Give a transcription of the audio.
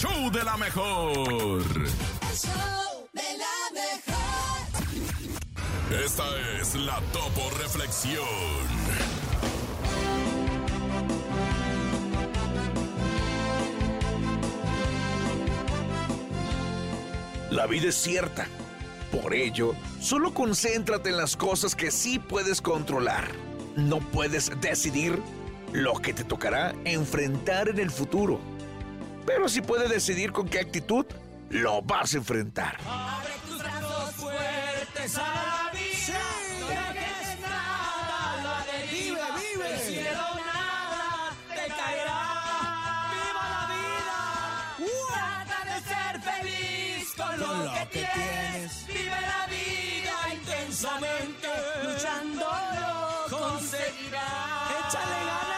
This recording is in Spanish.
show de la mejor. El show de la mejor. Esta es la Topo Reflexión. La vida es cierta. Por ello, solo concéntrate en las cosas que sí puedes controlar. No puedes decidir lo que te tocará enfrentar en el futuro. Pero sí puedes decidir con qué actitud lo vas a enfrentar. Abre tus brazos fuertes a la vida. No dejes nada, la deriva. Vive, vive. El cielo nada te caerá. ¡Viva la vida! Trata de ser feliz con, lo, lo que, que tienes. Vive la vida intensamente. Luchando lo conseguirás. Échale ganas